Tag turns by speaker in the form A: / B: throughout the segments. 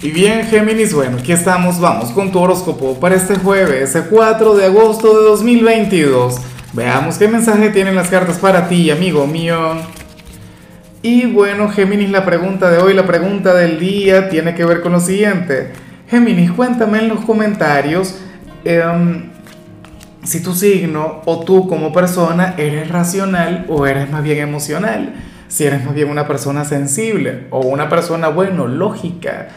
A: Y bien, Géminis, bueno, aquí estamos, vamos con tu horóscopo para este jueves, el 4 de agosto de 2022. Veamos qué mensaje tienen las cartas para ti, amigo mío. Y bueno, Géminis, la pregunta de hoy, la pregunta del día tiene que ver con lo siguiente. Géminis, cuéntame en los comentarios em, si tu signo o tú como persona eres racional o eres más bien emocional. Si eres más bien una persona sensible o una persona, bueno, lógica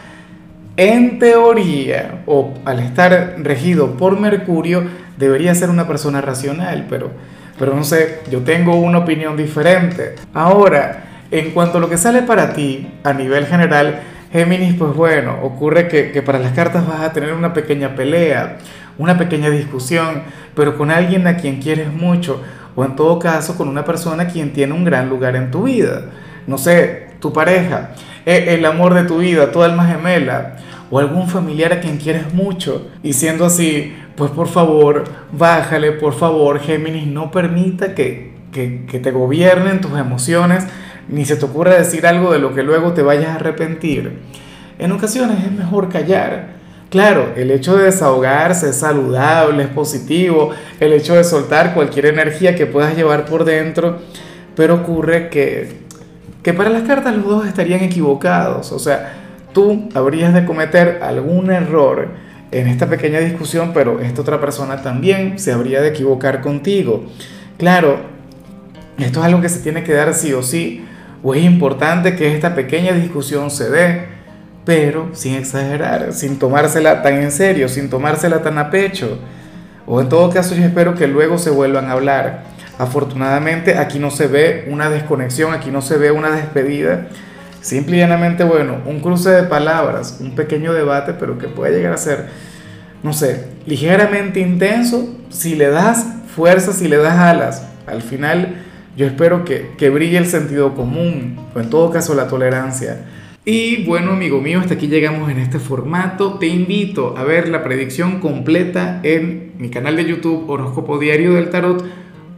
A: en teoría, o al estar regido por Mercurio, debería ser una persona racional, pero, pero no sé, yo tengo una opinión diferente. Ahora, en cuanto a lo que sale para ti a nivel general, Géminis, pues bueno, ocurre que, que para las cartas vas a tener una pequeña pelea, una pequeña discusión, pero con alguien a quien quieres mucho, o en todo caso con una persona quien tiene un gran lugar en tu vida. No sé, tu pareja, e, el amor de tu vida, tu alma gemela, o algún familiar a quien quieres mucho. Y siendo así, pues por favor, bájale, por favor, Géminis, no permita que, que, te gobiernen tus emociones, ni se te ocurra decir algo de lo que luego te vayas a arrepentir. En ocasiones es mejor callar. Claro, el hecho de desahogarse es saludable, es positivo, el hecho de soltar cualquier energía que puedas llevar por dentro, pero ocurre que, que para las cartas los dos estarían equivocados. O sea, tú habrías de cometer algún error en esta pequeña discusión, pero esta otra persona también se habría de equivocar contigo. Claro, esto es algo que se tiene que dar sí o sí, o es importante que esta pequeña discusión se dé, pero sin exagerar, sin tomársela tan en serio, sin tomársela tan a pecho. O en todo caso yo espero que luego se vuelvan a hablar. Afortunadamente aquí no se ve una desconexión, aquí no se ve una despedida, Simple y llanamente, bueno, un cruce de palabras, un pequeño debate, pero que puede llegar a ser, no sé, ligeramente intenso si le das fuerza, si le das alas. Al final, yo espero que, que brille el sentido común, o en todo caso la tolerancia. Y bueno, amigo mío, hasta aquí llegamos en este formato. Te invito a ver la predicción completa en mi canal de YouTube Horóscopo Diario del Tarot